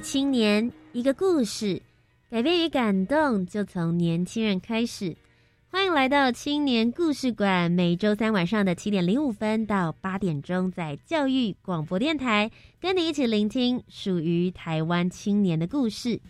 青年，一个故事，改变与感动就从年轻人开始。欢迎来到青年故事馆，每周三晚上的七点零五分到八点钟，在教育广播电台，跟你一起聆听属于台湾青年的故事。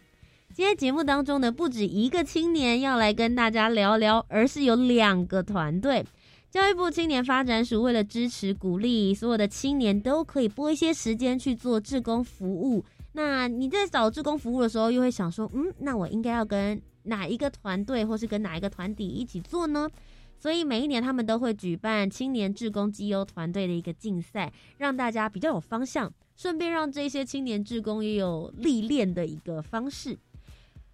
今天节目当中呢，不止一个青年要来跟大家聊聊，而是有两个团队。教育部青年发展署为了支持鼓励所有的青年都可以拨一些时间去做志工服务。那你在找志工服务的时候，又会想说，嗯，那我应该要跟哪一个团队，或是跟哪一个团体一起做呢？所以每一年他们都会举办青年志工绩优团队的一个竞赛，让大家比较有方向，顺便让这些青年志工也有历练的一个方式。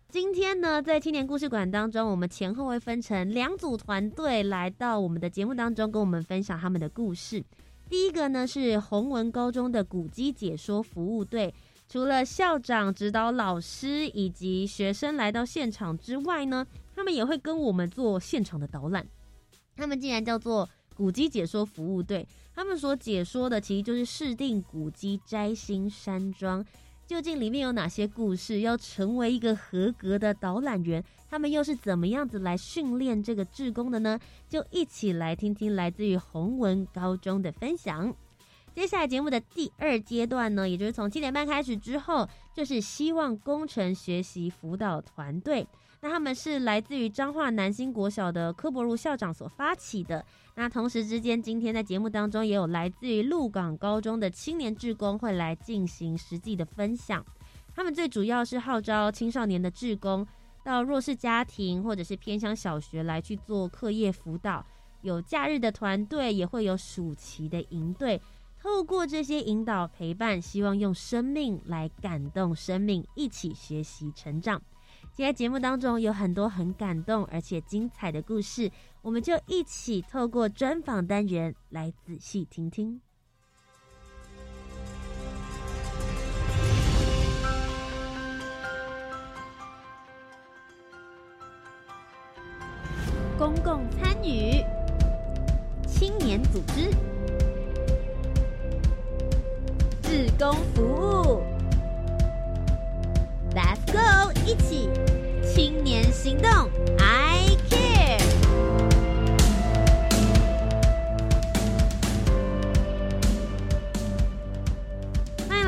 今天呢，在青年故事馆当中，我们前后会分成两组团队来到我们的节目当中，跟我们分享他们的故事。第一个呢是洪文高中的古籍解说服务队。除了校长、指导老师以及学生来到现场之外呢，他们也会跟我们做现场的导览。他们竟然叫做古迹解说服务队，他们所解说的其实就是市定古迹摘星山庄，究竟里面有哪些故事？要成为一个合格的导览员，他们又是怎么样子来训练这个志工的呢？就一起来听听来自于洪文高中的分享。接下来节目的第二阶段呢，也就是从七点半开始之后，就是希望工程学习辅导团队。那他们是来自于彰化南新国小的柯伯如校长所发起的。那同时之间，今天在节目当中也有来自于鹿港高中的青年志工会来进行实际的分享。他们最主要是号召青少年的志工到弱势家庭或者是偏乡小学来去做课业辅导。有假日的团队，也会有暑期的营队。透过这些引导陪伴，希望用生命来感动生命，一起学习成长。今天节目当中有很多很感动而且精彩的故事，我们就一起透过专访单元来仔细听听。公共参与，青年组织。志工服务，Let's go，一起青年行动，I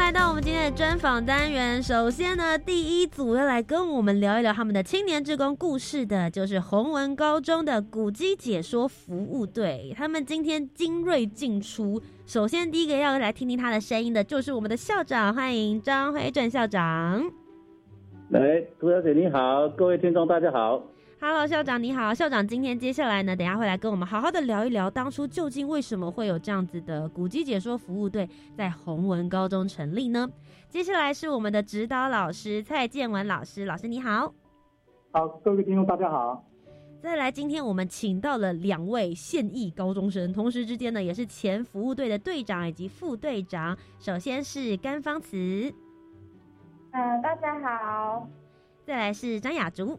来到我们今天的专访单元。首先呢，第一组要来跟我们聊一聊他们的青年志工故事的，就是洪文高中的古迹解说服务队。他们今天精锐进出。首先，第一个要来听听他的声音的，就是我们的校长，欢迎张辉正校长。来，涂小姐你好，各位听众大家好。Hello，校长你好，校长今天接下来呢，等下会来跟我们好好的聊一聊，当初究竟为什么会有这样子的古籍解说服务队在洪文高中成立呢？接下来是我们的指导老师蔡建文老师，老师你好。好，各位听众大家好。再来，今天我们请到了两位现役高中生，同时之间呢，也是前服务队的队长以及副队长。首先是甘芳慈，嗯，大家好。再来是张雅竹，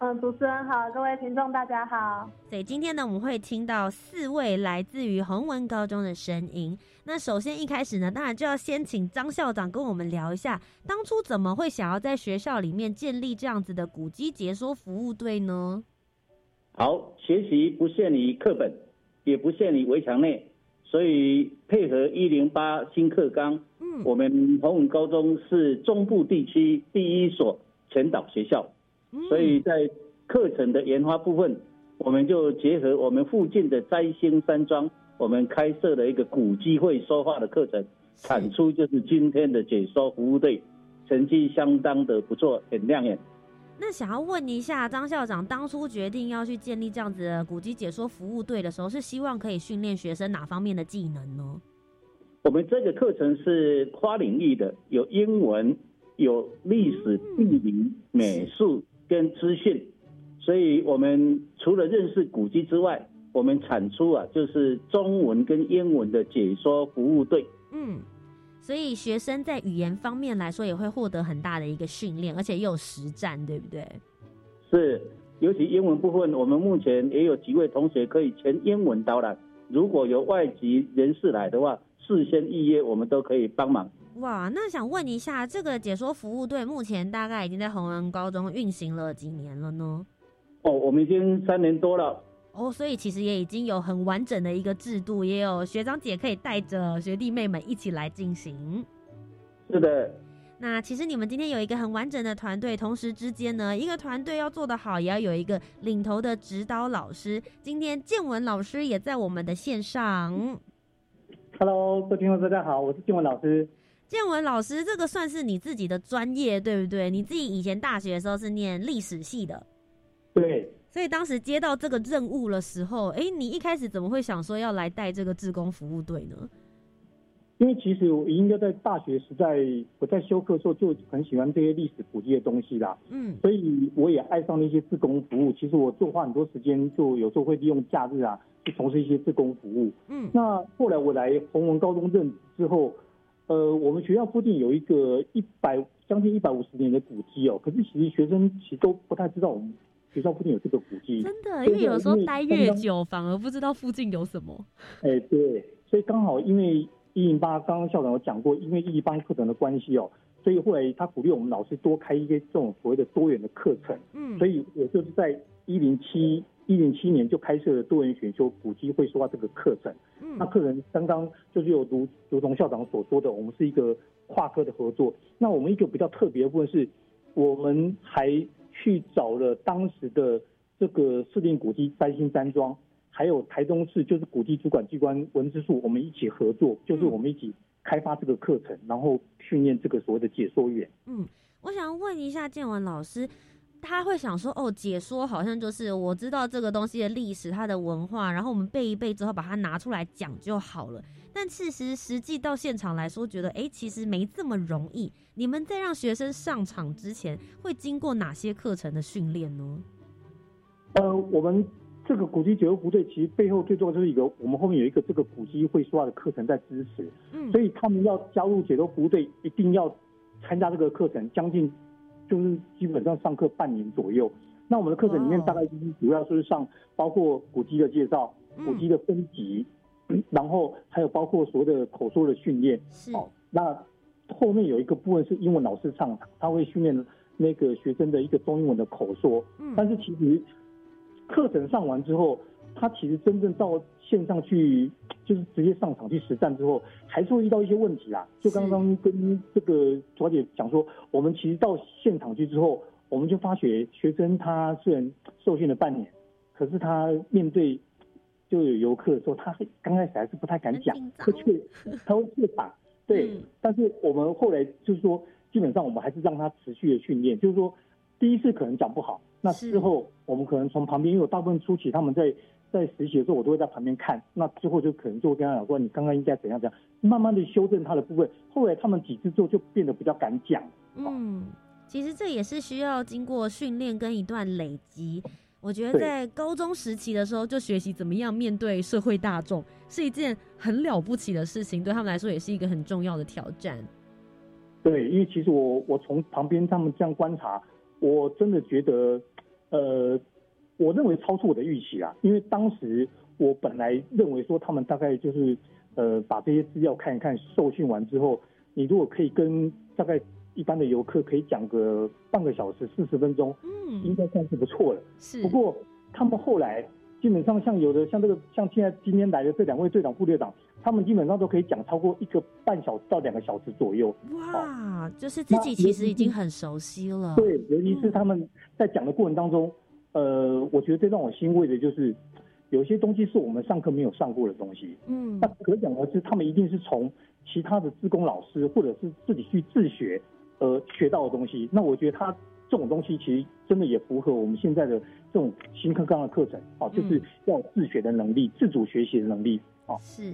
嗯，主持人好，各位听众大家好。所以今天呢，我们会听到四位来自于洪文高中的声音。那首先一开始呢，当然就要先请张校长跟我们聊一下，当初怎么会想要在学校里面建立这样子的古籍解说服务队呢？好，学习不限于课本，也不限于围墙内，所以配合一零八新课纲，嗯，我们洪文高中是中部地区第一所全岛学校，所以在课程的研发部分，我们就结合我们附近的摘星山庄。我们开设了一个古机会说话的课程，产出就是今天的解说服务队，成绩相当的不错，很亮眼。那想要问一下张校长，当初决定要去建立这样子的古籍解说服务队的时候，是希望可以训练学生哪方面的技能呢？我们这个课程是跨领域的，有英文、有历史、地理、美术跟资讯，所以我们除了认识古迹之外，我们产出啊就是中文跟英文的解说服务队。嗯。所以学生在语言方面来说也会获得很大的一个训练，而且又有实战，对不对？是，尤其英文部分，我们目前也有几位同学可以全英文导览。如果有外籍人士来的话，事先预约我们都可以帮忙。哇，那想问一下，这个解说服务队目前大概已经在洪恩高中运行了几年了呢？哦，我们已经三年多了。哦，所以其实也已经有很完整的一个制度，也有学长姐可以带着学弟妹们一起来进行。是的。那其实你们今天有一个很完整的团队，同时之间呢，一个团队要做得好，也要有一个领头的指导老师。今天建文老师也在我们的线上。Hello，各位听众大家好，我是建文老师。建文老师，这个算是你自己的专业，对不对？你自己以前大学的时候是念历史系的。对。所以当时接到这个任务的时候，哎，你一开始怎么会想说要来带这个志工服务队呢？因为其实我应该在大学时代，我在修课的时候就很喜欢这些历史古迹的东西啦。嗯，所以我也爱上了一些志工服务。其实我就花很多时间，就有时候会利用假日啊，去从事一些志工服务。嗯，那后来我来洪文高中任职之后，呃，我们学校附近有一个一百将近一百五十年的古迹哦，可是其实学生其实都不太知道我们。学校附近有这个古迹，真的，因为有时候待越久，反而不知道附近有什么。哎，对，所以刚好因为一零八，刚刚校长有讲过，因为一零八课程的关系哦，所以后来他鼓励我们老师多开一些这种所谓的多元的课程。嗯，所以我就是在一零七一零七年就开设了多元选修古迹会说话这个课程。嗯，那课程刚刚就是有如如同校长所说的，我们是一个跨科的合作。那我们一个比较特别的部分是，我们还。去找了当时的这个市定古迹三星山庄，还有台东市就是古迹主管机关文之树，我们一起合作，就是我们一起开发这个课程，然后训练这个所谓的解说员。嗯，我想问一下建文老师。他会想说：“哦，解说好像就是我知道这个东西的历史、它的文化，然后我们背一背之后把它拿出来讲就好了。但其实实际到现场来说，觉得哎，其实没这么容易。你们在让学生上场之前，会经过哪些课程的训练呢？”呃，我们这个古籍解说部队其实背后最重要就是一个，我们后面有一个这个古籍会说话的课程在支持。嗯，所以他们要加入解说部队，一定要参加这个课程，将近。就是基本上上课半年左右，那我们的课程里面大概就是主要就是上包括古籍的介绍、古籍的分级，然后还有包括所谓的口说的训练。是。那后面有一个部分是英文老师上场，他会训练那个学生的一个中英文的口说。嗯。但是其实课程上完之后，他其实真正到线上去。就是直接上场去实战之后，还是会遇到一些问题啦。就刚刚跟这个卓姐讲说，我们其实到现场去之后，我们就发觉学生他虽然受训了半年，可是他面对就有游客的时候，他刚开始还是不太敢讲，会怯，他会怯场。对，但是我们后来就是说，基本上我们还是让他持续的训练，就是说第一次可能讲不好，那之后我们可能从旁边，因为大部分初期他们在。在实习的时候，我都会在旁边看。那之后就可能就会跟他讲说，你刚刚应该怎样怎样，慢慢的修正他的部分。后来他们几次之后就变得比较敢讲。嗯，其实这也是需要经过训练跟一段累积。我觉得在高中时期的时候就学习怎么样面对社会大众，是一件很了不起的事情，对他们来说也是一个很重要的挑战。对，因为其实我我从旁边他们这样观察，我真的觉得，呃。我认为超出我的预期啊，因为当时我本来认为说他们大概就是呃把这些资料看一看，受训完之后，你如果可以跟大概一般的游客可以讲个半个小时四十分钟，嗯，应该算是不错了。是。不过他们后来基本上像有的像这个像现在今天来的这两位队长副队长，他们基本上都可以讲超过一个半小时到两个小时左右。哇，就是自己其实已经很熟悉了。对，尤其是他们在讲的过程当中。呃，我觉得最让我欣慰的就是，有些东西是我们上课没有上过的东西。嗯，那可想而知，他们一定是从其他的自工老师或者是自己去自学，呃，学到的东西。那我觉得他这种东西其实真的也符合我们现在的这种新课纲的课程啊，就是要自学的能力、自主学习的能力啊。是。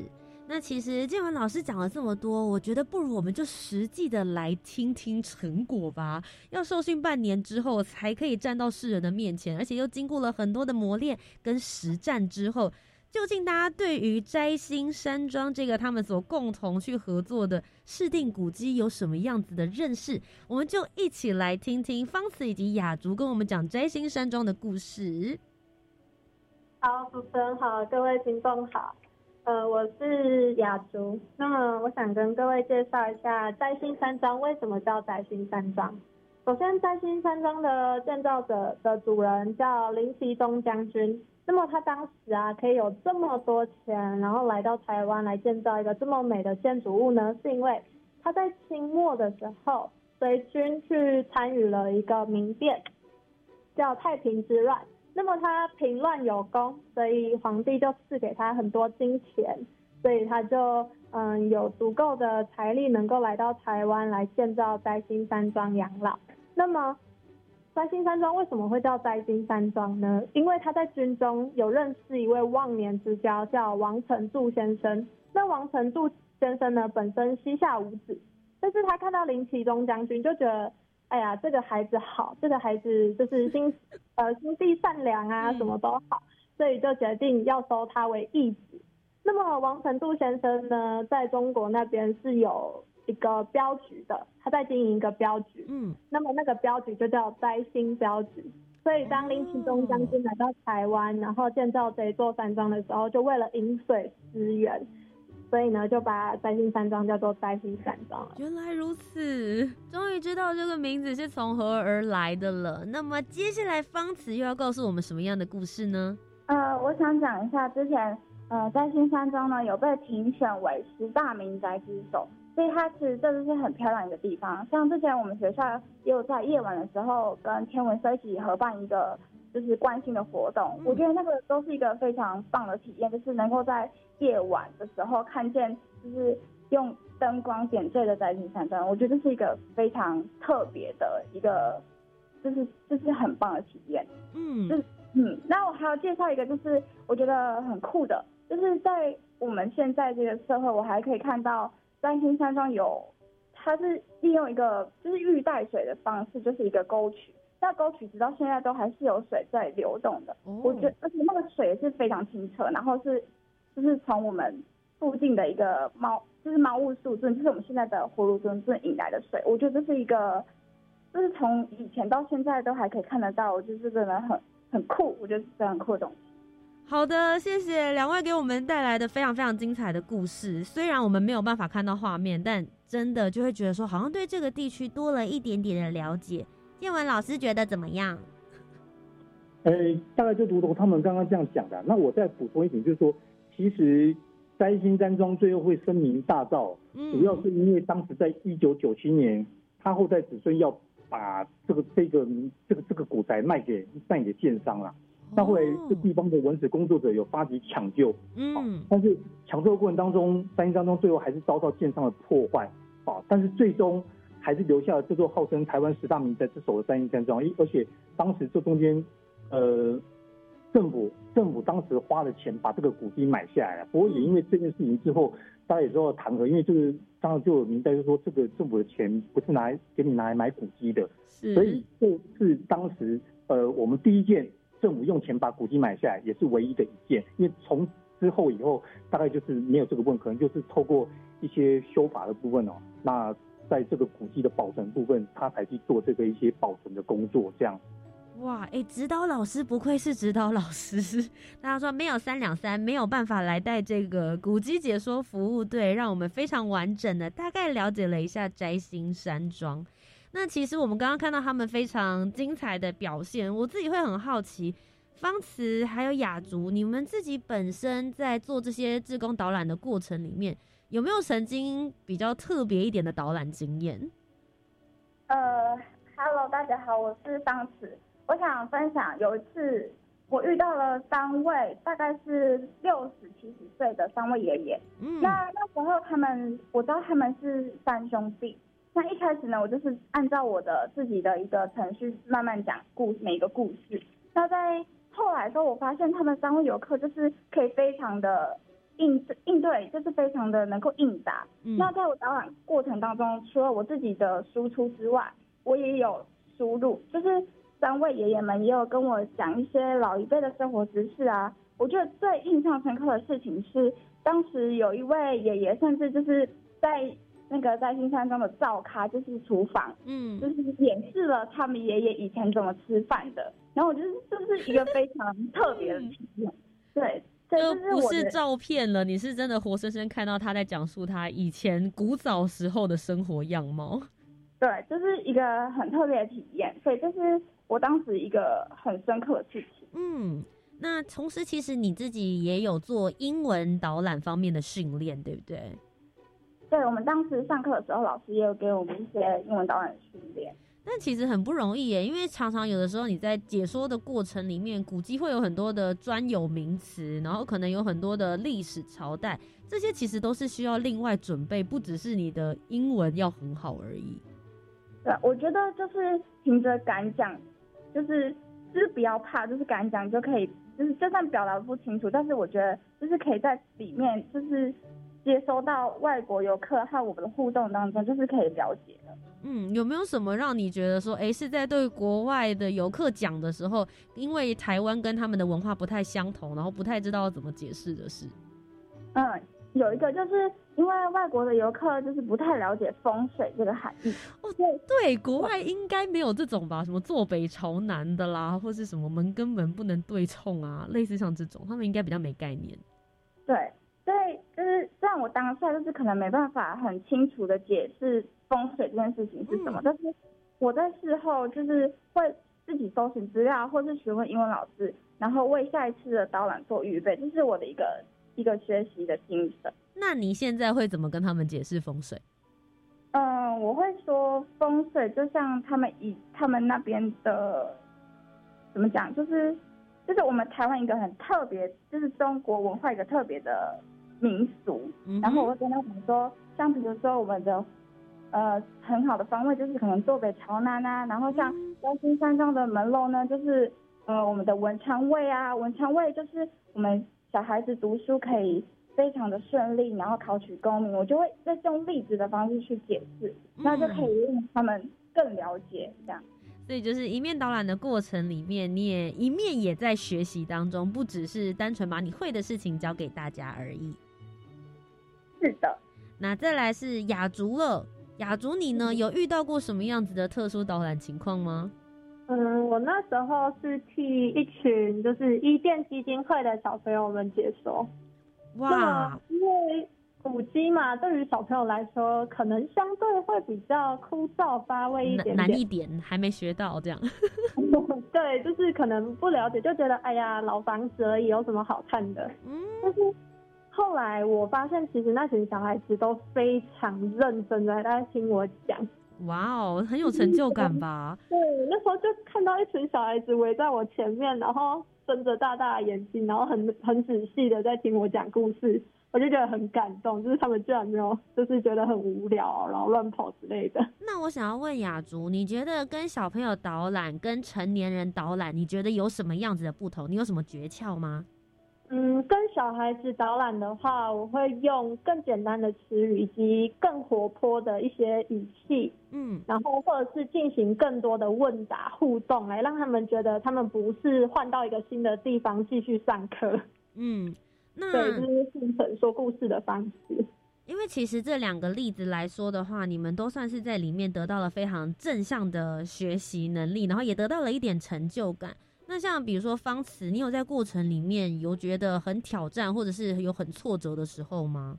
那其实建文老师讲了这么多，我觉得不如我们就实际的来听听成果吧。要受训半年之后才可以站到世人的面前，而且又经过了很多的磨练跟实战之后，究竟大家对于摘星山庄这个他们所共同去合作的试定古迹有什么样子的认识？我们就一起来听听方慈以及雅竹跟我们讲摘星山庄的故事。好，主持人好，各位听众好。呃，我是雅竹。那么，我想跟各位介绍一下摘星山庄为什么叫摘星山庄。首先，摘星山庄的建造者的主人叫林奇忠将军。那么，他当时啊，可以有这么多钱，然后来到台湾来建造一个这么美的建筑物呢？是因为他在清末的时候随军去参与了一个民变，叫太平之乱。那么他平乱有功，所以皇帝就赐给他很多金钱，所以他就嗯有足够的财力能够来到台湾来建造摘星山庄养老。那么摘星山庄为什么会叫摘星山庄呢？因为他在军中有认识一位忘年之交，叫王承柱先生。那王承柱先生呢本身膝下无子，但是他看到林启忠将军就觉得。哎呀，这个孩子好，这个孩子就是心 呃心地善良啊，什么都好，所以就决定要收他为义子。那么王成度先生呢，在中国那边是有一个镖局的，他在经营一个镖局。嗯，那么那个镖局就叫摘星镖局。所以当林启忠将军来到台湾，然后建造这座山庄的时候，就为了饮水思源。所以呢，就把摘星山庄叫做摘星山庄原来如此，终于知道这个名字是从何而来的了。那么接下来方慈又要告诉我们什么样的故事呢？呃，我想讲一下之前，呃，摘星山庄呢有被评选为十大名宅之首，所以它其实这是很漂亮一个地方。像之前我们学校也有在夜晚的时候跟天文社一起合办一个。就是关心的活动，我觉得那个都是一个非常棒的体验，就是能够在夜晚的时候看见，就是用灯光点缀的摘星山庄，我觉得这是一个非常特别的一个，就是就是很棒的体验。嗯，就是嗯，那我还要介绍一个，就是我觉得很酷的，就是在我们现在这个社会，我还可以看到三星山庄有，它是利用一个就是玉带水的方式，就是一个沟渠。那沟渠直到现在都还是有水在流动的，我觉得而且那个水是非常清澈，然后是就是从我们附近的一个猫就是猫雾树镇，就是我们现在的葫芦墩镇引来的水，我觉得这是一个就是从以前到现在都还可以看得到，我觉得真的很很酷，我觉得是非常酷的东西。好的，谢谢两位给我们带来的非常非常精彩的故事。虽然我们没有办法看到画面，但真的就会觉得说好像对这个地区多了一点点的了解。建文老师觉得怎么样？呃，大概就如同他们刚刚这样讲的。那我再补充一点，就是说，其实摘星山庄最后会声名大噪，主要是因为当时在一九九七年，他后代子孙要把这个这个这个这个古宅卖给卖给建商了。那后来这地方的文史工作者有发起抢救，嗯，但是抢救的过程当中，三星山庄最后还是遭到建商的破坏，啊，但是最终。还是留下了这座号称台湾十大名宅之首的三星山庄，而且当时这中间，呃，政府政府当时花了钱把这个古迹买下来了。不过也因为这件事情之后，大家也知道弹劾，因为这个当时就有明代就说这个政府的钱不是拿来给你拿来买古迹的，所以这是当时呃我们第一件政府用钱把古迹买下来，也是唯一的一件。因为从之后以后大概就是没有这个问，可能就是透过一些修法的部分哦，那。在这个古迹的保存部分，他才去做这个一些保存的工作，这样。哇，哎，指导老师不愧是指导老师，大家说没有三两三，没有办法来带这个古迹解说服务队，让我们非常完整的大概了解了一下摘星山庄。那其实我们刚刚看到他们非常精彩的表现，我自己会很好奇，方慈还有雅竹，你们自己本身在做这些志工导览的过程里面。有没有曾经比较特别一点的导览经验？呃，Hello，大家好，我是方慈。我想分享有一次我遇到了三位大概是六十七十岁的三位爷爷。嗯。那那时候他们我知道他们是三兄弟，那一开始呢，我就是按照我的自己的一个程序慢慢讲故每个故事。那在后来的时候，我发现他们三位游客就是可以非常的应应对，就是非常的能够应答。那在我导览过程当中，除了我自己的输出之外，我也有输入，就是三位爷爷们也有跟我讲一些老一辈的生活知识啊。我觉得最印象深刻的事情是，当时有一位爷爷，甚至就是在。那个在新山庄的灶咖就是厨房，嗯，就是演示了他们爷爷以前怎么吃饭的。然后我觉得这是一个非常特别的体验，对，这不是照片了，你是真的活生生看到他在讲述他以前古早时候的生活样貌。对，就是一个很特别的体验，所以这是我当时一个很深刻的事情。嗯，那同时其实你自己也有做英文导览方面的训练，对不对？对我们当时上课的时候，老师也有给我们一些英文导览训练。但其实很不容易耶，因为常常有的时候你在解说的过程里面，古迹会有很多的专有名词，然后可能有很多的历史朝代，这些其实都是需要另外准备，不只是你的英文要很好而已。对，我觉得就是凭着敢讲，就是就是不要怕，就是敢讲就可以，就是就算表达不清楚，但是我觉得就是可以在里面就是。接收到外国游客和我们的互动当中，就是可以了解的。嗯，有没有什么让你觉得说，哎，是在对国外的游客讲的时候，因为台湾跟他们的文化不太相同，然后不太知道怎么解释的事？嗯，有一个就是因为外国的游客就是不太了解风水这个含义。哦，对对，国外应该没有这种吧？什么坐北朝南的啦，或是什么门跟门不能对冲啊，类似像这种，他们应该比较没概念。对。对，就是虽然我当下就是可能没办法很清楚的解释风水这件事情是什么，但是我在事后就是会自己搜寻资料，或是询问英文老师，然后为下一次的导览做预备，这是我的一个一个学习的精神。那你现在会怎么跟他们解释风水？嗯，我会说风水就像他们以他们那边的怎么讲，就是就是我们台湾一个很特别，就是中国文化一个特别的。民俗，然后我会跟他们说，像比如说我们的，呃，很好的方位就是可能坐北朝南啊，然后像高新山庄的门楼呢，就是呃我们的文昌位啊，文昌位就是我们小孩子读书可以非常的顺利，然后考取功名，我就会再用例子的方式去解释，那就可以让他们更了解这样。所以就是一面导览的过程里面，你也一面也在学习当中，不只是单纯把你会的事情教给大家而已。是的，那再来是雅竹了。雅竹，你呢有遇到过什么样子的特殊导览情况吗？嗯，我那时候是替一群就是伊甸基金会的小朋友们解说。哇，因为古迹嘛，对于小朋友来说，可能相对会比较枯燥乏味一点，难一点，还没学到这样。对，就是可能不了解，就觉得哎呀，老房子而已，有什么好看的？嗯，但是。后来我发现，其实那群小孩子都非常认真的在听我讲。哇哦，很有成就感吧？对，那时候就看到一群小孩子围在我前面，然后睁着大大的眼睛，然后很很仔细的在听我讲故事，我就觉得很感动。就是他们居然没有，就是觉得很无聊，然后乱跑之类的。那我想要问雅竹，你觉得跟小朋友导览跟成年人导览，你觉得有什么样子的不同？你有什么诀窍吗？嗯，跟小孩子导览的话，我会用更简单的词语以及更活泼的一些语气，嗯，然后或者是进行更多的问答互动，来让他们觉得他们不是换到一个新的地方继续上课，嗯，那对，就是变成说故事的方式。因为其实这两个例子来说的话，你们都算是在里面得到了非常正向的学习能力，然后也得到了一点成就感。那像比如说方词，你有在过程里面有觉得很挑战，或者是有很挫折的时候吗？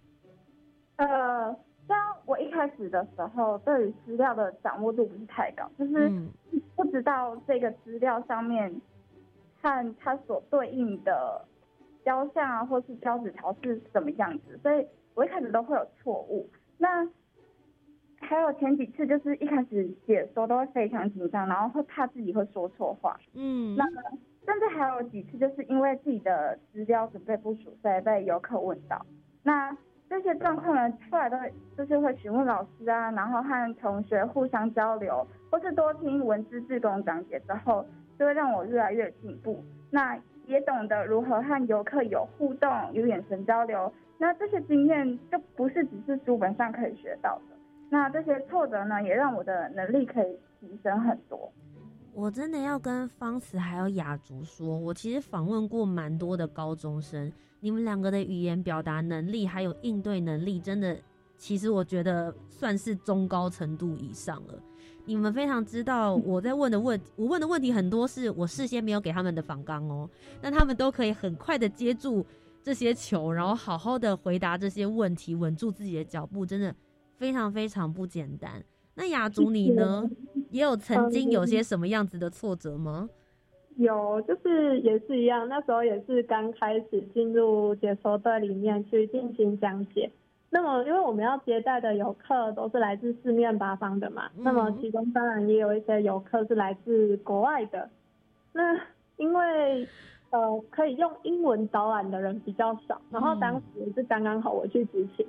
呃，像我一开始的时候，对于资料的掌握度不是太高，就是不知道这个资料上面和它所对应的雕像啊，或是胶纸条是什么样子，所以我一开始都会有错误。那还有前几次，就是一开始解说都会非常紧张，然后会怕自己会说错话。嗯，那甚至还有几次，就是因为自己的资料准备不足，所以被游客问到。那这些状况呢，出来都会就是会询问老师啊，然后和同学互相交流，或是多听文字自工讲解之后，就会让我越来越进步。那也懂得如何和游客有互动、有眼神交流。那这些经验就不是只是书本上可以学到的。那这些挫折呢，也让我的能力可以提升很多。我真的要跟方慈还有雅竹说，我其实访问过蛮多的高中生，你们两个的语言表达能力还有应对能力，真的，其实我觉得算是中高程度以上了。你们非常知道我在问的问，我问的问题很多是我事先没有给他们的访纲哦，那他们都可以很快的接住这些球，然后好好的回答这些问题，稳住自己的脚步，真的非常非常不简单。那雅竹你呢？也有曾经有些什么样子的挫折吗？有，就是也是一样，那时候也是刚开始进入解说队里面去进行讲解。那么，因为我们要接待的游客都是来自四面八方的嘛，那么其中当然也有一些游客是来自国外的。那因为呃，可以用英文导览的人比较少，然后当时是刚刚好我去执勤。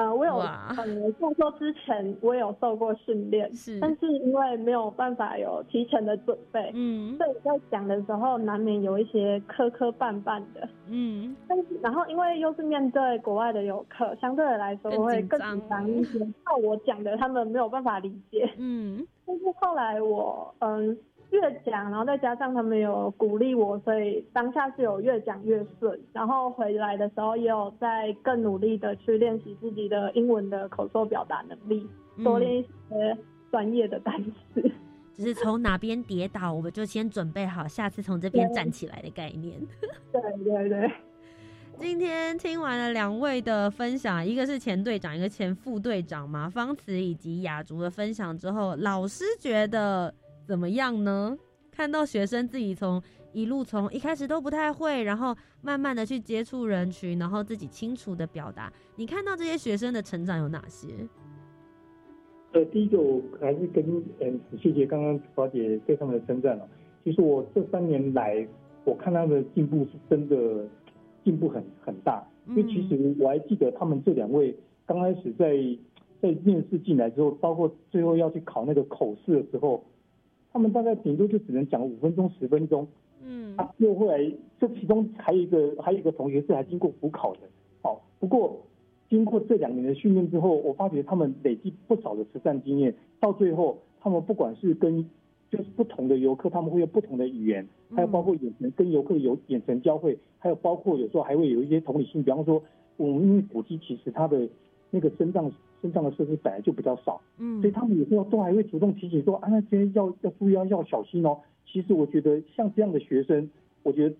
呃，我有呃，就说之前我有受过训练，是，但是因为没有办法有提前的准备，嗯，所以在讲的时候难免有一些磕磕绊绊的，嗯，但是然后因为又是面对国外的游客，相对的来说会更紧张一些，怕我讲的他们没有办法理解，嗯，但是后来我嗯。越讲，然后再加上他们有鼓励我，所以当下是有越讲越顺。然后回来的时候也有在更努力的去练习自己的英文的口说表达能力，多练一些专业的单词。只是从哪边跌倒，我们就先准备好下次从这边站起来的概念。对对对。今天听完了两位的分享，一个是前队长，一个前副队长嘛方慈以及雅竹的分享之后，老师觉得。怎么样呢？看到学生自己从一路从一开始都不太会，然后慢慢的去接触人群，然后自己清楚的表达。你看到这些学生的成长有哪些？呃，第一个我还是跟嗯，谢谢刚刚华姐对他们的称赞了。其实我这三年来，我看他们的进步是真的进步很很大。因为其实我还记得他们这两位刚开始在在面试进来之后，包括最后要去考那个口试的时候。他们大概顶多就只能讲五分钟、十分钟，嗯，啊，又后来这其中还有一个还有一个同学是还经过补考的，好，不过经过这两年的训练之后，我发觉他们累积不少的实战经验，到最后他们不管是跟就是不同的游客，他们会用不同的语言，还有包括眼神跟游客有眼神交汇，还有包括有时候还会有一些同理心，比方说我们因为古迹其实它的那个身上。身上的设施本来就比较少，嗯，所以他们有时候都还会主动提醒说啊，那些要要注意要要小心哦。其实我觉得像这样的学生，我觉得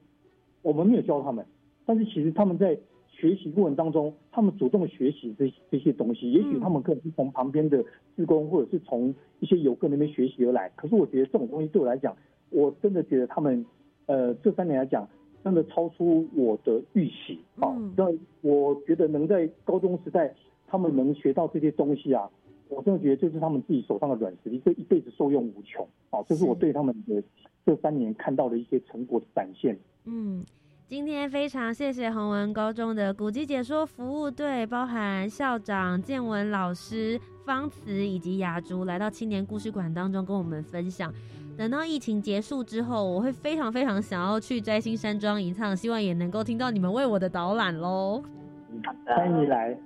我们没有教他们，但是其实他们在学习过程当中，他们主动学习这这些东西，也许他们可能是从旁边的职工或者是从一些游客那边学习而来。可是我觉得这种东西对我来讲，我真的觉得他们呃这三年来讲，真的超出我的预期啊。那我觉得能在高中时代。他们能学到这些东西啊，我真的觉得就是他们自己手上的软实力，这一辈子受用无穷啊！这是我对他们的这三年看到的一些成果的展现。嗯，今天非常谢谢洪文高中的古籍解说服务队，包含校长建文老师方慈以及雅竹来到青年故事馆当中跟我们分享。等到疫情结束之后，我会非常非常想要去摘星山庄一趟，希望也能够听到你们为我的导览喽。欢迎你来，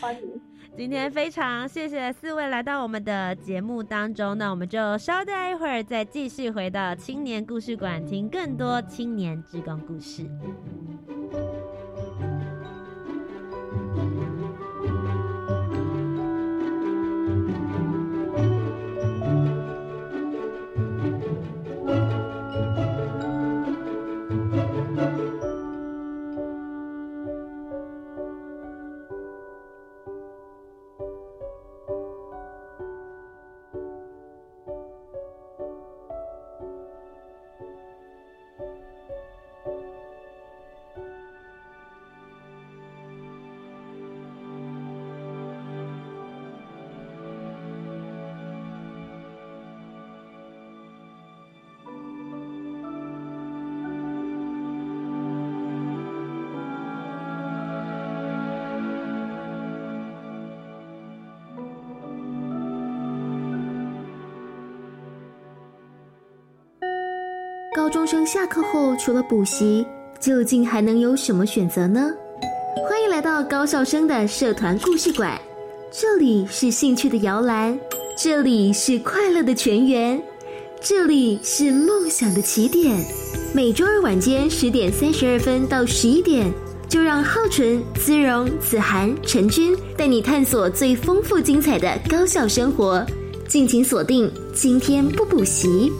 欢迎。今天非常谢谢四位来到我们的节目当中，那我们就稍待一会儿，再继续回到青年故事馆，听更多青年志工故事。下课后除了补习，究竟还能有什么选择呢？欢迎来到高校生的社团故事馆，这里是兴趣的摇篮，这里是快乐的泉源，这里是梦想的起点。每周二晚间十点三十二分到十一点，就让浩纯、姿荣、子涵、陈君带你探索最丰富精彩的高校生活。敬请锁定，今天不补习。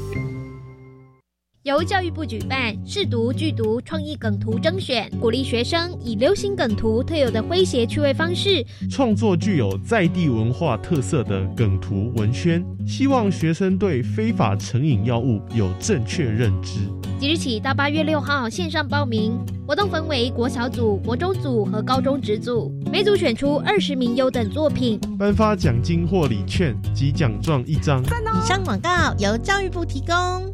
由教育部举办试读剧读创意梗图征选，鼓励学生以流行梗图特有的诙谐趣味方式，创作具有在地文化特色的梗图文宣，希望学生对非法成瘾药物有正确认知。即日起到八月六号线上报名，活动分为国小组、国中组和高中职组，每组选出二十名优等作品，颁发奖金或礼券及奖状一张。以上广告由教育部提供。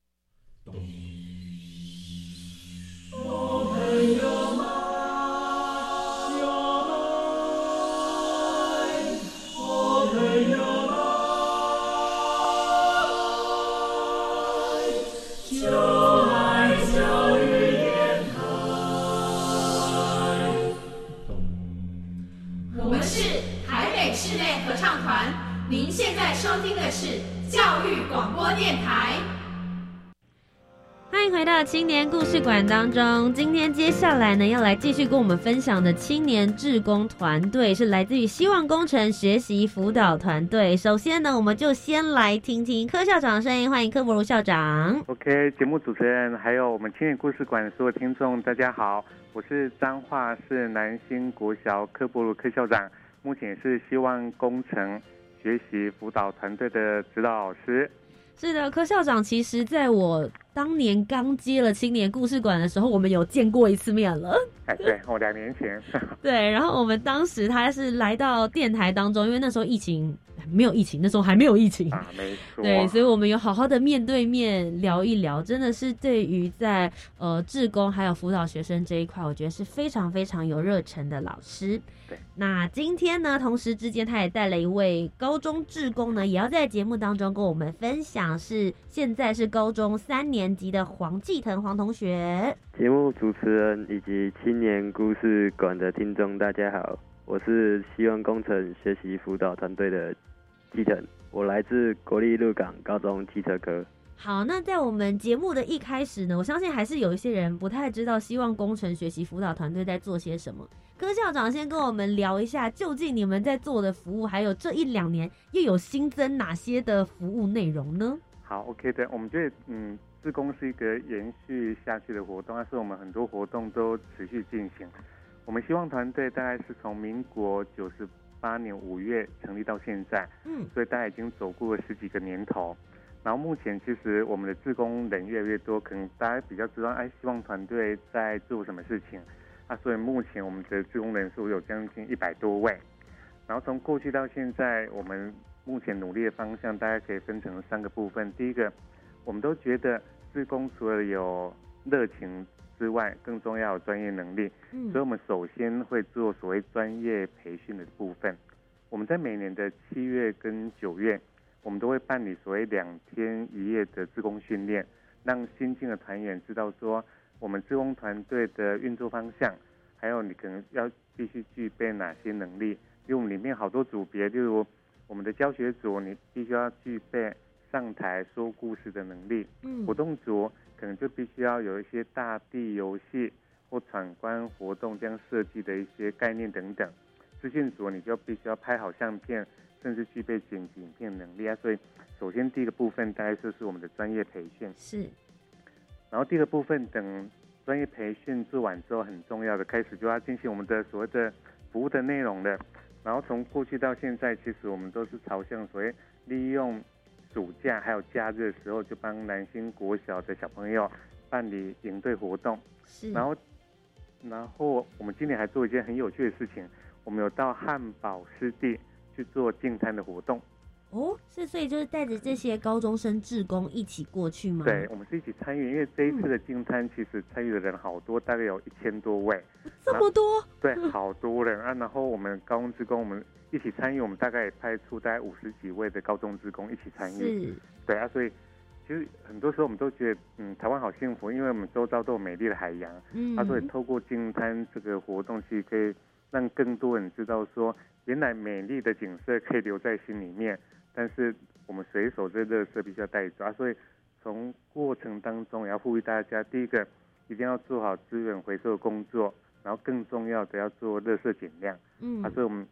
Amen. 青年故事馆当中，今天接下来呢，要来继续跟我们分享的青年志工团队是来自于希望工程学习辅导团队。首先呢，我们就先来听听柯校长的声音，欢迎柯博如校长。OK，节目主持人还有我们青年故事馆所有听众，大家好，我是彰化市南新国小柯博如柯校长，目前是希望工程学习辅导团队的指导老师。是的，柯校长，其实在我当年刚接了青年故事馆的时候，我们有见过一次面了。哎，对，我两年前。对，然后我们当时他是来到电台当中，因为那时候疫情没有疫情，那时候还没有疫情啊，没错。对，所以我们有好好的面对面聊一聊，真的是对于在呃志工还有辅导学生这一块，我觉得是非常非常有热忱的老师。那今天呢，同时之间他也带了一位高中志工呢，也要在节目当中跟我们分享，是现在是高中三年级的黄继腾黄同学。节目主持人以及青年故事馆的听众，大家好，我是希望工程学习辅导团队的继腾，我来自国立鹿港高中汽车科。好，那在我们节目的一开始呢，我相信还是有一些人不太知道希望工程学习辅导团队在做些什么。柯校长先跟我们聊一下，究竟你们在做的服务，还有这一两年又有新增哪些的服务内容呢？好，OK 的，我们觉得，嗯，自工是一个延续下去的活动，但是我们很多活动都持续进行。我们希望团队大概是从民国九十八年五月成立到现在，嗯，所以大家已经走过了十几个年头。然后目前其实我们的志工人越来越多，可能大家比较知道，哎，希望团队在做什么事情。那所以目前我们的志工人数有将近一百多位。然后从过去到现在，我们目前努力的方向大家可以分成三个部分。第一个，我们都觉得志工除了有热情之外，更重要有专业能力。嗯。所以我们首先会做所谓专业培训的部分。我们在每年的七月跟九月。我们都会办理所谓两天一夜的自工训练，让新进的团员知道说我们自工团队的运作方向，还有你可能要必须具备哪些能力。因为我们里面好多组别，例如我们的教学组，你必须要具备上台说故事的能力；嗯，活动组可能就必须要有一些大地游戏或闯关活动这样设计的一些概念等等；资讯组你就必须要拍好相片。甚至具备剪辑影片能力啊，所以首先第一个部分大概就是我们的专业培训。是。然后第二个部分，等专业培训做完之后，很重要的开始就要进行我们的所谓的服务的内容了。然后从过去到现在，其实我们都是朝向所谓利用暑假还有假日的时候，就帮南新国小的小朋友办理营队活动。是，然后，然后我们今年还做一件很有趣的事情，我们有到汉堡湿地去做净滩的活动。哦，是，所以就是带着这些高中生志工一起过去吗？对，我们是一起参与，因为这一次的净滩其实参与的人好多，大概有一千多位。这么多？对，好多人啊！然后我们高中职工，我们一起参与，我们大概也派出大概五十几位的高中职工一起参与。是。对啊，所以其实很多时候我们都觉得，嗯，台湾好幸福，因为我们周遭都有美丽的海洋。嗯。啊，所以透过金滩这个活动，其实可以让更多人知道说，原来美丽的景色可以留在心里面，但是。我们随手这垃圾必须要带走啊，所以从过程当中也要呼吁大家，第一个一定要做好资源回收的工作，然后更重要的要做垃圾减量。嗯，啊，所以我们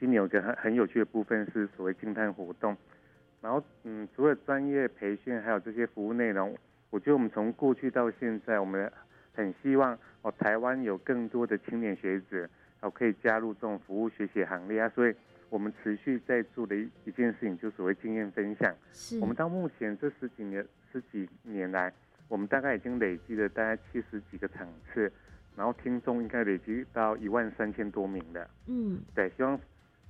今年有个很很有趣的部分是所谓净滩活动，然后嗯，除了专业培训，还有这些服务内容，我觉得我们从过去到现在，我们很希望哦，台湾有更多的青年学子哦可以加入这种服务学习行列啊，所以。我们持续在做的一一件事情，就所谓经验分享。是。我们到目前这十几年十几年来，我们大概已经累积了大概七十几个场次，然后听众应该累积到一万三千多名了。嗯。对，希望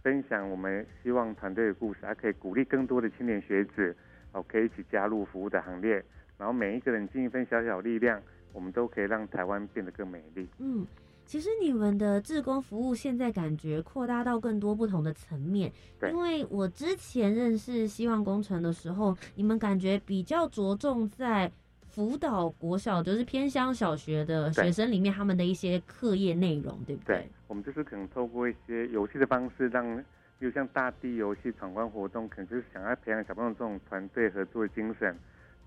分享我们希望团队的故事，还可以鼓励更多的青年学子，哦，可以一起加入服务的行列。然后每一个人尽一份小小力量，我们都可以让台湾变得更美丽。嗯。其实你们的志工服务现在感觉扩大到更多不同的层面，因为我之前认识希望工程的时候，你们感觉比较着重在辅导国小，就是偏乡小学的学生里面他们的一些课业内容，对不对？对，我们就是可能透过一些游戏的方式，让比如像大地游戏闯关活动，可能就是想要培养小朋友这种团队合作的精神，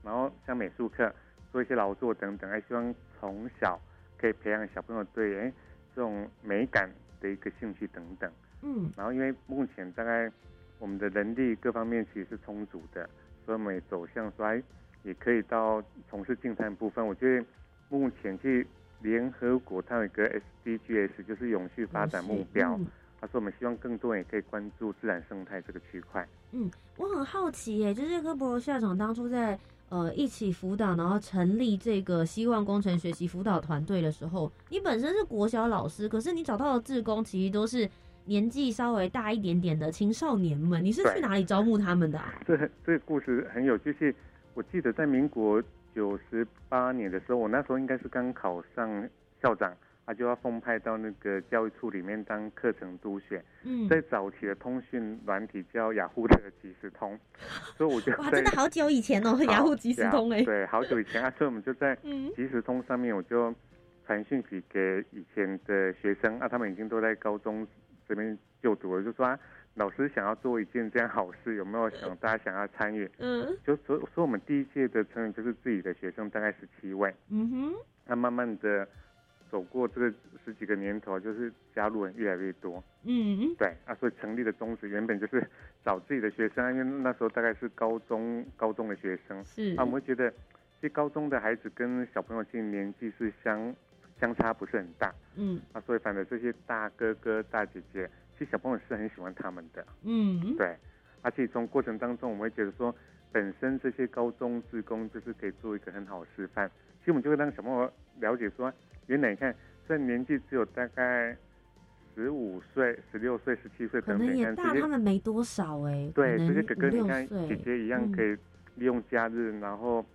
然后像美术课做一些劳作等等，还希望从小。可以培养小朋友对哎这种美感的一个兴趣等等，嗯，然后因为目前大概我们的人力各方面其实是充足的，所以我们也走向说哎也可以到从事竞餐部分。我觉得目前去联合国它有一个 SDGs 就是永续发展目标，他说我们希望更多人也可以关注自然生态这个区块。嗯，我很好奇耶，就是柯博校长当初在。呃，一起辅导，然后成立这个希望工程学习辅导团队的时候，你本身是国小老师，可是你找到的志工其实都是年纪稍微大一点点的青少年们，你是去哪里招募他们的？这这个故事很有趣，是我记得在民国九十八年的时候，我那时候应该是刚考上校长。他就要奉派到那个教育处里面当课程督学。嗯，在早期的通讯软体叫雅虎的即时通，所以我就哇，真的好久以前哦，雅虎即时通哎，对，好久以前啊，所以我们就在 即时通上面，我就传讯息给以前的学生啊，他们已经都在高中这边就读了，就说老师想要做一件这样好事，有没有想大家想要参与？嗯，就所所以我们第一届的成员就是自己的学生，大概十七位。嗯哼，那慢慢的。走过这个十几个年头，就是加入人越来越多。嗯，对啊，所以成立的宗旨原本就是 找自己的学生，因为那时候大概是高中高中的学生。是啊，我们会觉得，其实高中的孩子跟小朋友其实年纪是相相差不是很大。嗯，啊，所以反正这些大哥哥大姐姐，其实小朋友是很喜欢他们的。嗯，对，而且从过程当中，我们会觉得说，本身这些高中职工就是可以做一个很好的示范。其实我们就会让小朋友了解说。原来你看，这年纪只有大概十五岁、十六岁、十七岁，可能也大他们没多少哎。对，这些哥哥你看，姐姐一样可以利用假日，然后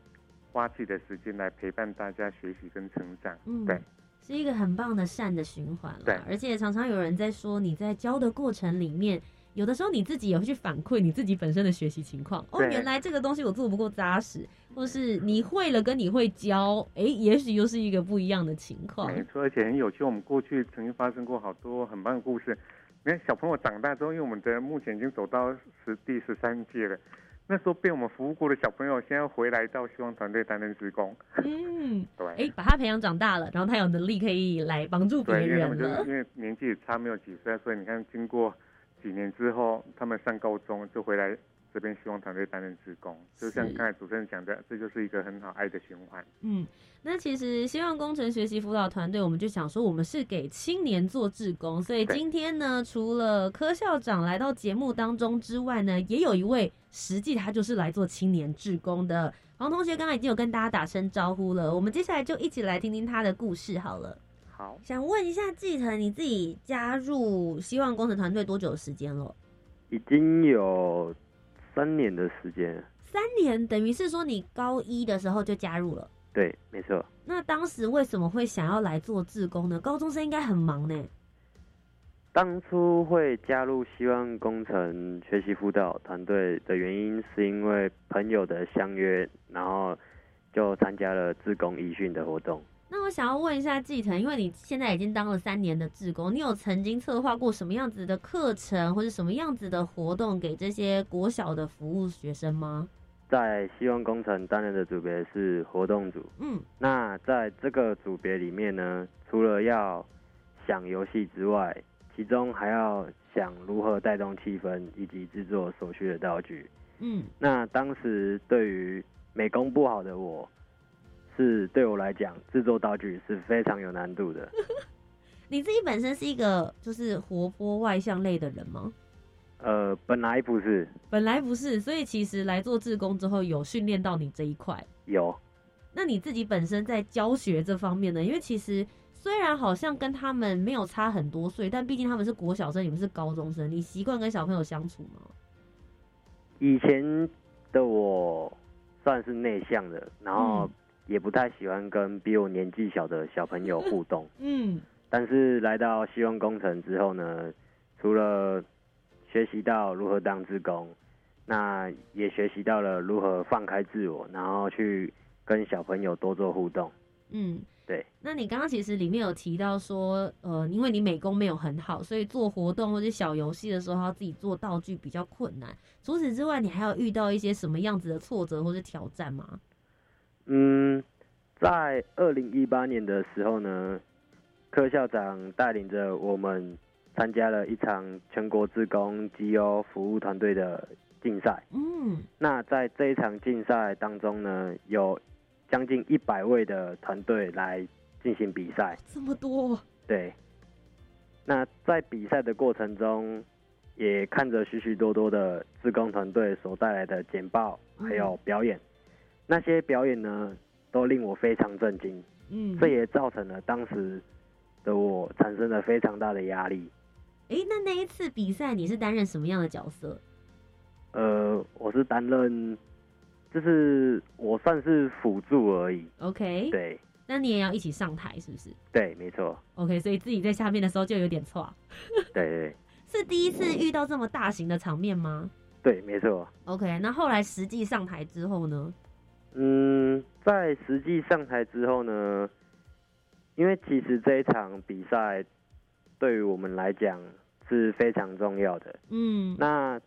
花自己的时间来陪伴大家学习跟成长。嗯，对，是一个很棒的善的循环。对，而且常常有人在说，你在教的过程里面。有的时候你自己也会去反馈你自己本身的学习情况哦，原来这个东西我做不够扎实，或是你会了跟你会教，哎，也许又是一个不一样的情况。没错，而且很有趣，我们过去曾经发生过好多很棒的故事。你看小朋友长大之后，因为我们的目前已经走到十第十三届了，那时候被我们服务过的小朋友，现在回来到希望团队担任职工。嗯，对，哎，把他培养长大了，然后他有能力可以来帮助别人了。因为年纪差没有几岁，所以你看经过。几年之后，他们上高中就回来，这边希望团队担任职工，就像刚才主持人讲的，这就是一个很好爱的循环。嗯，那其实希望工程学习辅导团队，我们就想说，我们是给青年做志工，所以今天呢，除了柯校长来到节目当中之外呢，也有一位实际他就是来做青年志工的黄同学，刚刚已经有跟大家打声招呼了，我们接下来就一起来听听他的故事好了。好，想问一下继腾，你自己加入希望工程团队多久的时间了？已经有三年的时间。三年等于是说你高一的时候就加入了？对，没错。那当时为什么会想要来做志工呢？高中生应该很忙呢。当初会加入希望工程学习辅导团队的原因，是因为朋友的相约，然后就参加了自工义训的活动。那我想要问一下季腾，因为你现在已经当了三年的志工，你有曾经策划过什么样子的课程或者什么样子的活动给这些国小的服务学生吗？在希望工程担任的组别是活动组，嗯，那在这个组别里面呢，除了要想游戏之外，其中还要想如何带动气氛以及制作所需的道具，嗯，那当时对于美工不好的我。是对我来讲，制作道具是非常有难度的。你自己本身是一个就是活泼外向类的人吗？呃，本来不是，本来不是，所以其实来做志工之后，有训练到你这一块。有。那你自己本身在教学这方面呢？因为其实虽然好像跟他们没有差很多岁，但毕竟他们是国小生，你们是高中生，你习惯跟小朋友相处吗？以前的我算是内向的，然后。也不太喜欢跟比我年纪小的小朋友互动。嗯，但是来到希望工程之后呢，除了学习到如何当志工，那也学习到了如何放开自我，然后去跟小朋友多做互动。嗯，对。那你刚刚其实里面有提到说，呃，因为你美工没有很好，所以做活动或者小游戏的时候，要自己做道具比较困难。除此之外，你还有遇到一些什么样子的挫折或者挑战吗？嗯，在二零一八年的时候呢，柯校长带领着我们参加了一场全国职工 G.O 服务团队的竞赛。嗯，那在这一场竞赛当中呢，有将近一百位的团队来进行比赛。这么多？对。那在比赛的过程中，也看着许许多多的职工团队所带来的简报还有表演。那些表演呢，都令我非常震惊。嗯，这也造成了当时的我产生了非常大的压力。哎，那那一次比赛你是担任什么样的角色？呃，我是担任，就是我算是辅助而已。OK，对。那你也要一起上台，是不是？对，没错。OK，所以自己在下面的时候就有点错。对对。是第一次遇到这么大型的场面吗？对，没错。OK，那后来实际上台之后呢？嗯，在实际上台之后呢，因为其实这一场比赛对于我们来讲是非常重要的。嗯，那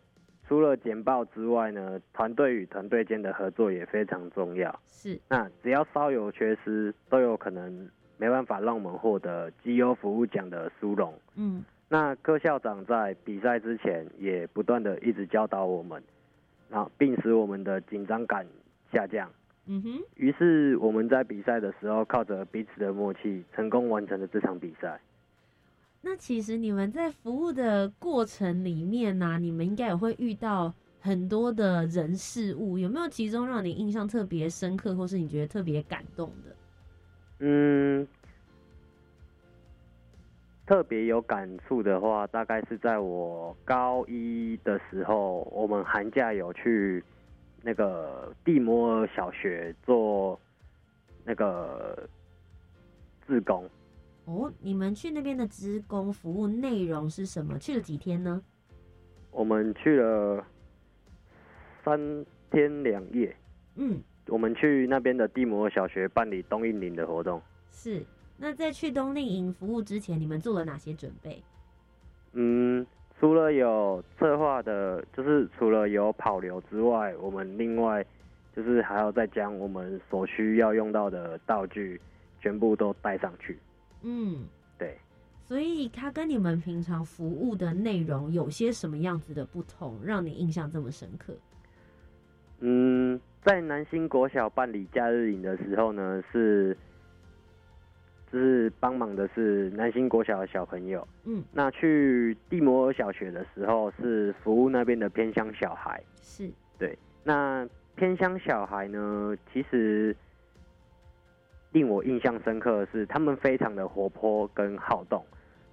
除了简报之外呢，团队与团队间的合作也非常重要。是，那只要稍有缺失，都有可能没办法让我们获得绩优服务奖的殊荣。嗯，那柯校长在比赛之前也不断的一直教导我们，然后并使我们的紧张感下降。嗯哼，于是我们在比赛的时候，靠着彼此的默契，成功完成了这场比赛。那其实你们在服务的过程里面呢，你们应该也会遇到很多的人事物，有没有其中让你印象特别深刻，或是你觉得特别感动的？嗯，特别有感触的话，大概是在我高一的时候，我们寒假有去。那个地摩尔小学做那个自工哦，你们去那边的职工服务内容是什么？去了几天呢？我们去了三天两夜。嗯，我们去那边的地摩尔小学办理冬令营的活动。是，那在去冬令营服务之前，你们做了哪些准备？嗯。除了有策划的，就是除了有跑流之外，我们另外就是还要再将我们所需要用到的道具全部都带上去。嗯，对。所以它跟你们平常服务的内容有些什么样子的不同，让你印象这么深刻？嗯，在南新国小办理假日营的时候呢，是就是帮忙的是南新国小的小朋友。嗯，那去蒂摩尔小学的时候是服务那边的偏乡小孩。是，对。那偏乡小孩呢，其实令我印象深刻的是，他们非常的活泼跟好动，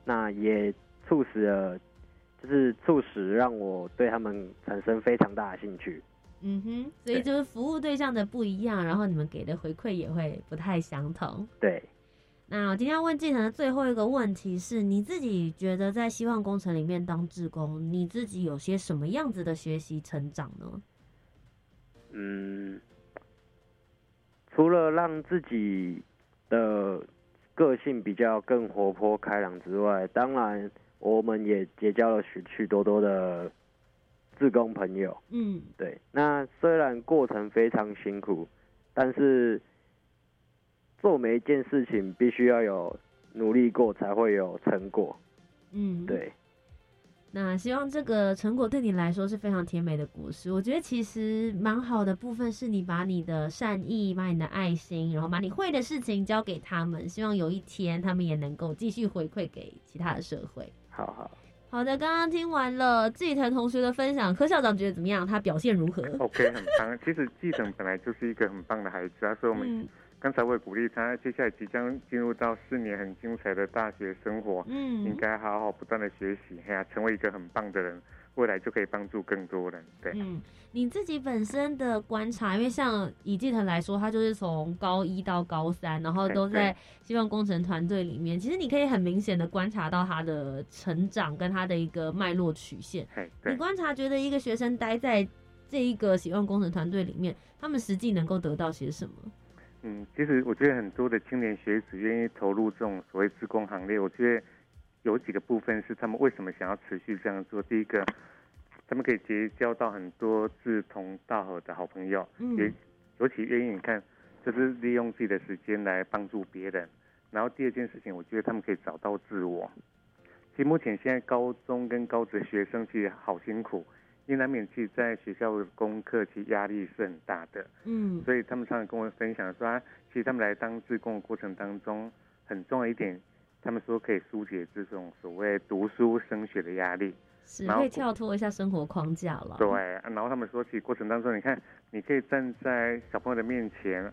那也促使了，就是促使让我对他们产生非常大的兴趣。嗯哼，所以就是服务对象的不一样，然后你们给的回馈也会不太相同。对。那我今天要问继承的最后一个问题是：你自己觉得在希望工程里面当志工，你自己有些什么样子的学习成长呢？嗯，除了让自己的个性比较更活泼开朗之外，当然我们也结交了许许多多的志工朋友。嗯，对。那虽然过程非常辛苦，但是做每一件事情必须要有努力过才会有成果。嗯，对。那希望这个成果对你来说是非常甜美的故事。我觉得其实蛮好的部分是你把你的善意、把你的爱心，然后把你会的事情交给他们，希望有一天他们也能够继续回馈给其他的社会。好好好的，刚刚听完了季腾同学的分享，柯校长觉得怎么样？他表现如何？OK，很棒。其实季腾本来就是一个很棒的孩子啊，所以我们。刚才我也鼓励他，接下来即将进入到四年很精彩的大学生活，嗯，应该好好不断的学习，哎呀，成为一个很棒的人，未来就可以帮助更多人。对，嗯，你自己本身的观察，因为像以季腾来说，他就是从高一到高三，然后都在希望工程团队里面，其实你可以很明显的观察到他的成长跟他的一个脉络曲线。你观察觉得一个学生待在这一个希望工程团队里面，他们实际能够得到些什么？嗯，其实我觉得很多的青年学子愿意投入这种所谓自工行列，我觉得有几个部分是他们为什么想要持续这样做。第一个，他们可以结交到很多志同道合的好朋友，嗯，也尤其愿意你看，就是利用自己的时间来帮助别人。然后第二件事情，我觉得他们可以找到自我。其实目前现在高中跟高职学生其实好辛苦。因为难免其实在学校的功课其实压力是很大的，嗯，所以他们常常跟我分享说，啊，其实他们来当志工的过程当中，很重要一点，他们说可以疏解这种所谓读书升学的压力，是可以跳脱一下生活框架了。对，然后他们说，其实过程当中，你看，你可以站在小朋友的面前，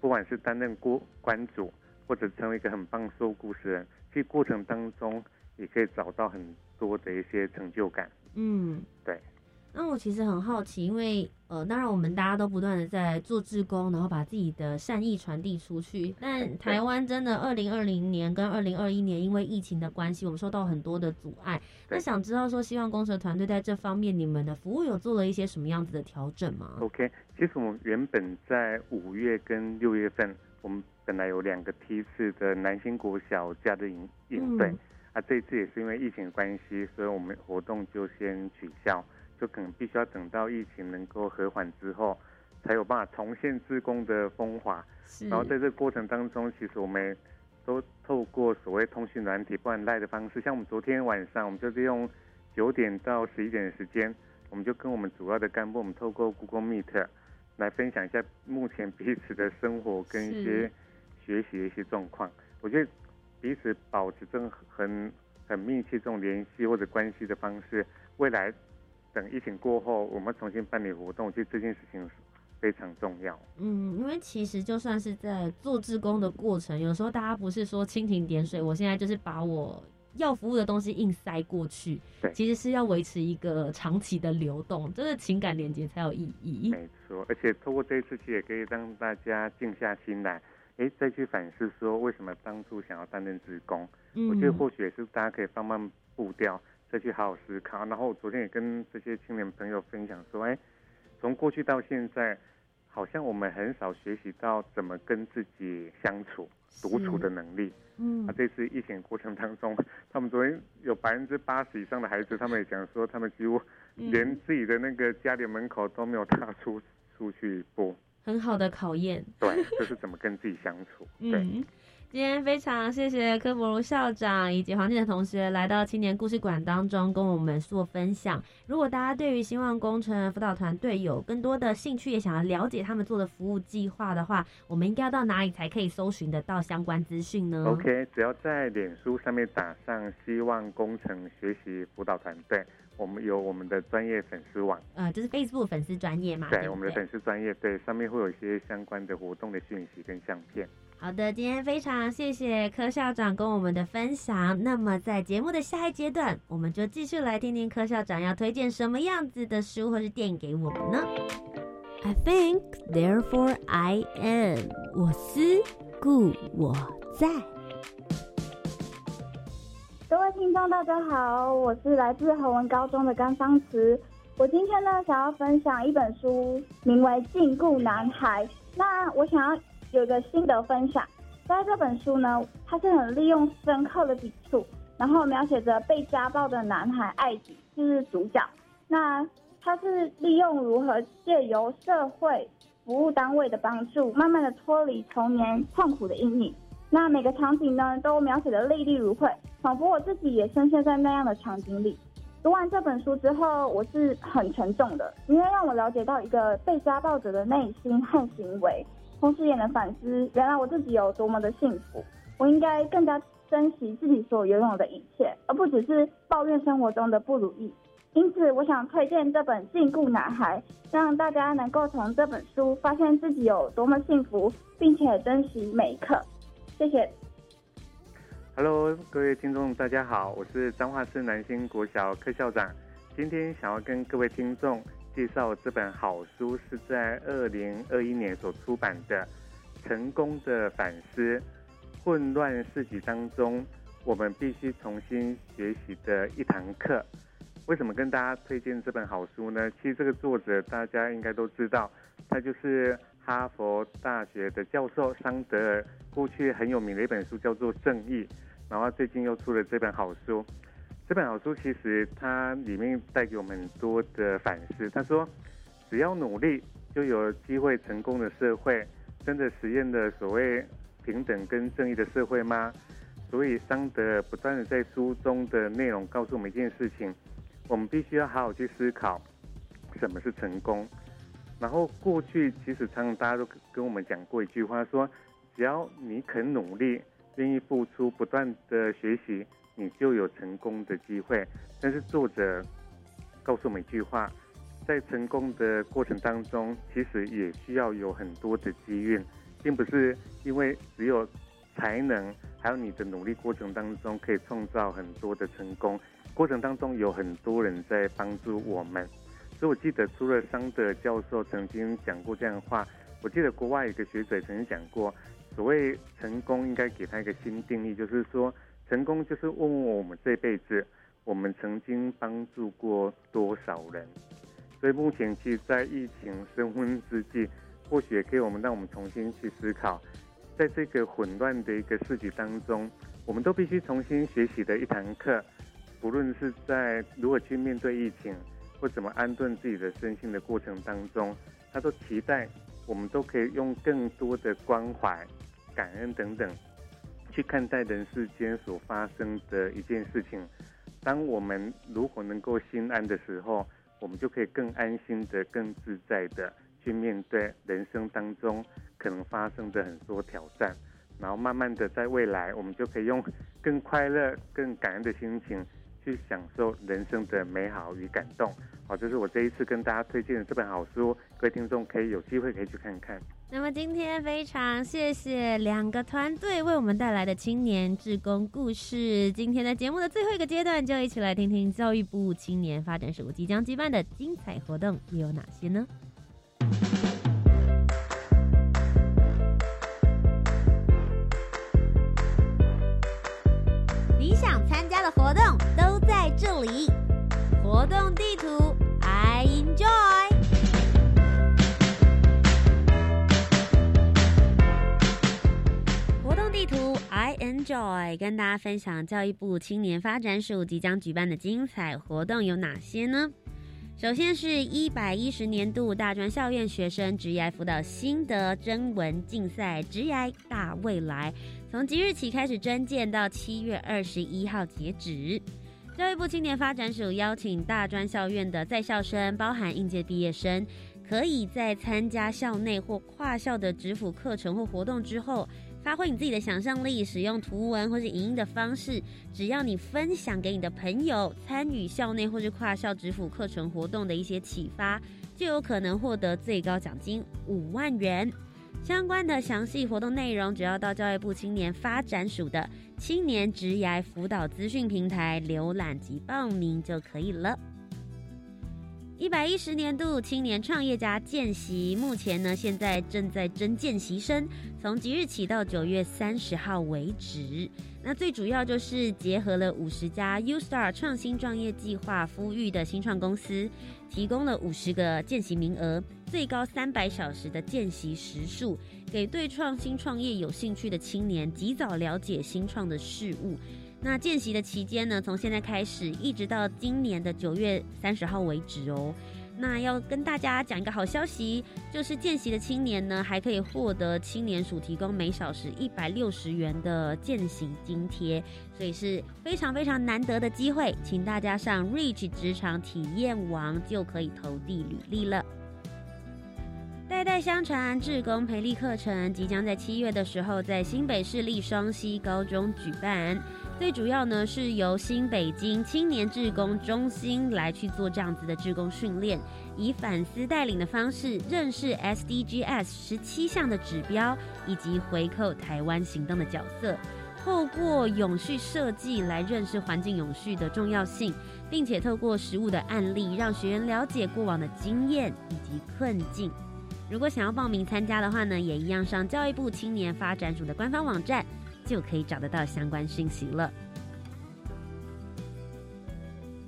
不管是担任过关主，或者成为一个很棒说故事人，其实过程当中也可以找到很多的一些成就感。嗯，对。那我其实很好奇，因为呃，当然我们大家都不断的在做志工，然后把自己的善意传递出去。但台湾真的二零二零年跟二零二一年因为疫情的关系，我们受到很多的阻碍。那想知道说，希望工程团队在这方面，你们的服务有做了一些什么样子的调整吗？OK，其实我们原本在五月跟六月份，我们本来有两个梯次的南新国小假日营营队，啊，这一次也是因为疫情关系，所以我们活动就先取消。就可能必须要等到疫情能够和缓之后，才有办法重现自工的风华。然后在这个过程当中，其实我们都透过所谓通讯软体，不然赖的方式，像我们昨天晚上，我们就是用九点到十一点的时间，我们就跟我们主要的干部，我们透过 Google Meet 来分享一下目前彼此的生活跟一些学习的一些状况。我觉得彼此保持这种很很密切这种联系或者关系的方式，未来。等疫情过后，我们重新办理活动，其实这件事情非常重要。嗯，因为其实就算是在做志工的过程，有时候大家不是说蜻蜓点水，我现在就是把我要服务的东西硬塞过去。对，其实是要维持一个长期的流动，这个情感连接才有意义。没错，而且透过这一次，其实也可以让大家静下心来，哎，再去反思说为什么当初想要担任职工。嗯，我觉得或许也是大家可以放慢步调。再去好好思考，然后我昨天也跟这些青年朋友分享说，哎，从过去到现在，好像我们很少学习到怎么跟自己相处、独处的能力。嗯，啊，这次疫情过程当中，他们昨天有百分之八十以上的孩子，他们也讲说，他们几乎连自己的那个家里门口都没有踏出出去一步。很好的考验。对，就是怎么跟自己相处。嗯。今天非常谢谢柯博如校长以及黄静的同学来到青年故事馆当中跟我们做分享。如果大家对于希望工程辅导团队有更多的兴趣，也想要了解他们做的服务计划的话，我们应该要到哪里才可以搜寻得到相关资讯呢？OK，只要在脸书上面打上“希望工程学习辅导团队”，我们有我们的专业粉丝网，呃，就是 Facebook 粉丝专业嘛。对，我们的粉丝专业，对，上面会有一些相关的活动的讯息跟相片。好的，今天非常谢谢柯校长跟我们的分享。那么在节目的下一阶段，我们就继续来听听柯校长要推荐什么样子的书或是电影给我们呢？I think, therefore I am。我思故我在。各位听众，大家好，我是来自和文高中的甘芳慈。我今天呢，想要分享一本书，名为《禁锢男孩》。那我想要。有一个心得分享，在这本书呢，它是很利用深刻的笔触，然后描写着被家暴的男孩艾迪，就是主角。那他是利用如何借由社会服务单位的帮助，慢慢的脱离童年痛苦的阴影。那每个场景呢，都描写的历历如绘，仿佛我自己也深陷在那样的场景里。读完这本书之后，我是很沉重的，因为让我了解到一个被家暴者的内心和行为。同时也能反思，原来我自己有多么的幸福。我应该更加珍惜自己所拥有的一切，而不只是抱怨生活中的不如意。因此，我想推荐这本《禁锢男孩》，让大家能够从这本书发现自己有多么幸福，并且珍惜每一刻。谢谢。Hello，各位听众，大家好，我是彰化市南新国小柯校长，今天想要跟各位听众。介绍这本好书是在二零二一年所出版的《成功的反思：混乱市集当中我们必须重新学习的一堂课》。为什么跟大家推荐这本好书呢？其实这个作者大家应该都知道，他就是哈佛大学的教授桑德尔。过去很有名的一本书叫做《正义》，然后最近又出了这本好书。这本好书其实它里面带给我们很多的反思。他说，只要努力，就有机会成功的社会，真的实现了所谓平等跟正义的社会吗？所以桑德不断的在书中的内容告诉我们一件事情：，我们必须要好好去思考什么是成功。然后过去其实常常大家都跟我们讲过一句话，说只要你肯努力，愿意付出，不断的学习。你就有成功的机会，但是作者告诉我们一句话，在成功的过程当中，其实也需要有很多的机运，并不是因为只有才能，还有你的努力过程当中可以创造很多的成功，过程当中有很多人在帮助我们。所以我记得，除了桑德教授曾经讲过这样的话，我记得国外一个学者曾经讲过，所谓成功应该给他一个新定义，就是说。成功就是问问我们这辈子，我们曾经帮助过多少人。所以目前其实，在疫情升温之际，或许也可以我们让我们重新去思考，在这个混乱的一个世局当中，我们都必须重新学习的一堂课。不论是在如何去面对疫情，或怎么安顿自己的身心的过程当中，他都期待我们都可以用更多的关怀、感恩等等。去看待人世间所发生的一件事情，当我们如果能够心安的时候，我们就可以更安心的、更自在的去面对人生当中可能发生的很多挑战，然后慢慢的在未来，我们就可以用更快乐、更感恩的心情去享受人生的美好与感动。好，这是我这一次跟大家推荐的这本好书，各位听众可以有机会可以去看看。那么今天非常谢谢两个团队为我们带来的青年志工故事。今天的节目的最后一个阶段，就一起来听听教育部青年发展署即将举办的精彩活动又有哪些呢？你想参加的活动都在这里，活动地图 I enjoy。I enjoy，跟大家分享教育部青年发展署即将举办的精彩活动有哪些呢？首先是一百一十年度大专校院学生职业辅导心得征文竞赛职业大未来，从即日起开始征件，到七月二十一号截止。教育部青年发展署邀请大专校院的在校生，包含应届毕业生，可以在参加校内或跨校的职辅课程或活动之后。发挥你自己的想象力，使用图文或是影音的方式，只要你分享给你的朋友，参与校内或是跨校职辅课程活动的一些启发，就有可能获得最高奖金五万元。相关的详细活动内容，只要到教育部青年发展署的青年职涯辅导资讯平台浏览及报名就可以了。一百一十年度青年创业家见习，目前呢现在正在征见习生，从即日起到九月三十号为止。那最主要就是结合了五十家 U Star 创新创业计划呼吁的新创公司，提供了五十个见习名额，最高三百小时的见习时数，给对创新创业有兴趣的青年及早了解新创的事物。那见习的期间呢，从现在开始一直到今年的九月三十号为止哦。那要跟大家讲一个好消息，就是见习的青年呢，还可以获得青年署提供每小时一百六十元的见习津贴，所以是非常非常难得的机会，请大家上 Reach 职场体验网就可以投递履历了。代代相传志工培力课程即将在七月的时候在新北市立双溪高中举办。最主要呢是由新北京青年志工中心来去做这样子的志工训练，以反思带领的方式认识 SDGs 十七项的指标，以及回扣台湾行动的角色，透过永续设计来认识环境永续的重要性，并且透过实物的案例，让学员了解过往的经验以及困境。如果想要报名参加的话呢，也一样上教育部青年发展署的官方网站。就可以找得到相关讯息了。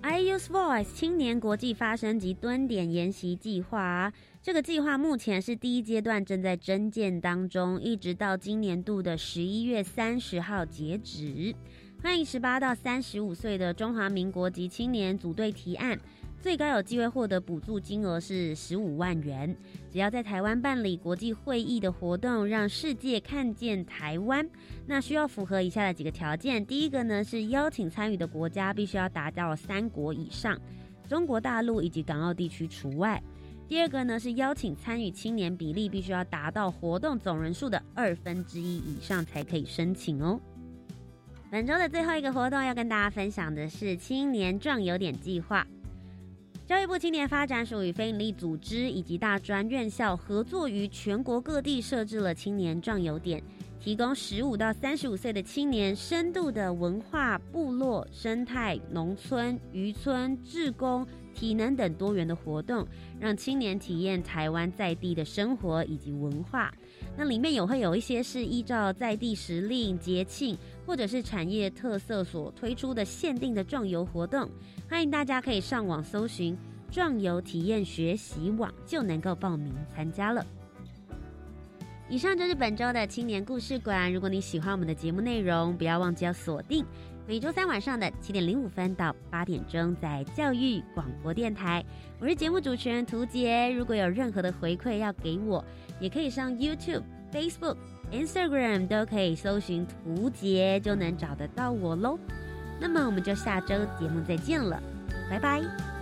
I use voice 青年国际发声及蹲点研习计划，这个计划目前是第一阶段正在征建当中，一直到今年度的十一月三十号截止。欢迎十八到三十五岁的中华民国籍青年组队提案。最高有机会获得补助金额是十五万元。只要在台湾办理国际会议的活动，让世界看见台湾，那需要符合以下的几个条件。第一个呢是邀请参与的国家必须要达到三国以上，中国大陆以及港澳地区除外。第二个呢是邀请参与青年比例必须要达到活动总人数的二分之一以上才可以申请哦。本周的最后一个活动要跟大家分享的是青年壮游点计划。教育部青年发展署与非营利组织以及大专院校合作，于全国各地设置了青年壮游点，提供十五到三十五岁的青年深度的文化、部落、生态、农村、渔村、志工、体能等多元的活动，让青年体验台湾在地的生活以及文化。那里面也会有一些是依照在地时令、节庆或者是产业特色所推出的限定的壮游活动。欢迎大家可以上网搜寻“壮游体验学习网”，就能够报名参加了。以上就是本周的青年故事馆。如果你喜欢我们的节目内容，不要忘记要锁定每周三晚上的七点零五分到八点钟，在教育广播电台。我是节目主持人涂杰。如果有任何的回馈要给我，也可以上 YouTube、Facebook、Instagram 都可以搜寻图杰，就能找得到我喽。那么我们就下周节目再见了，拜拜。